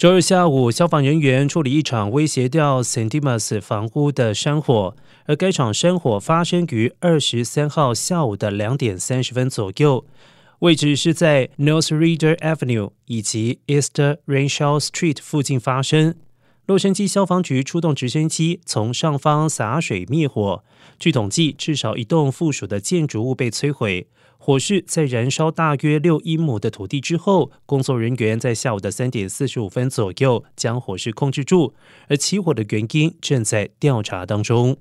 周日下午，消防人员处理一场威胁掉 Santimas 房屋的山火，而该场山火发生于二十三号下午的两点三十分左右，位置是在 North Reader Avenue 以及 East Renshaw Street 附近发生。洛杉矶消防局出动直升机从上方洒水灭火。据统计，至少一栋附属的建筑物被摧毁。火势在燃烧大约六英亩的土地之后，工作人员在下午的三点四十五分左右将火势控制住，而起火的原因正在调查当中。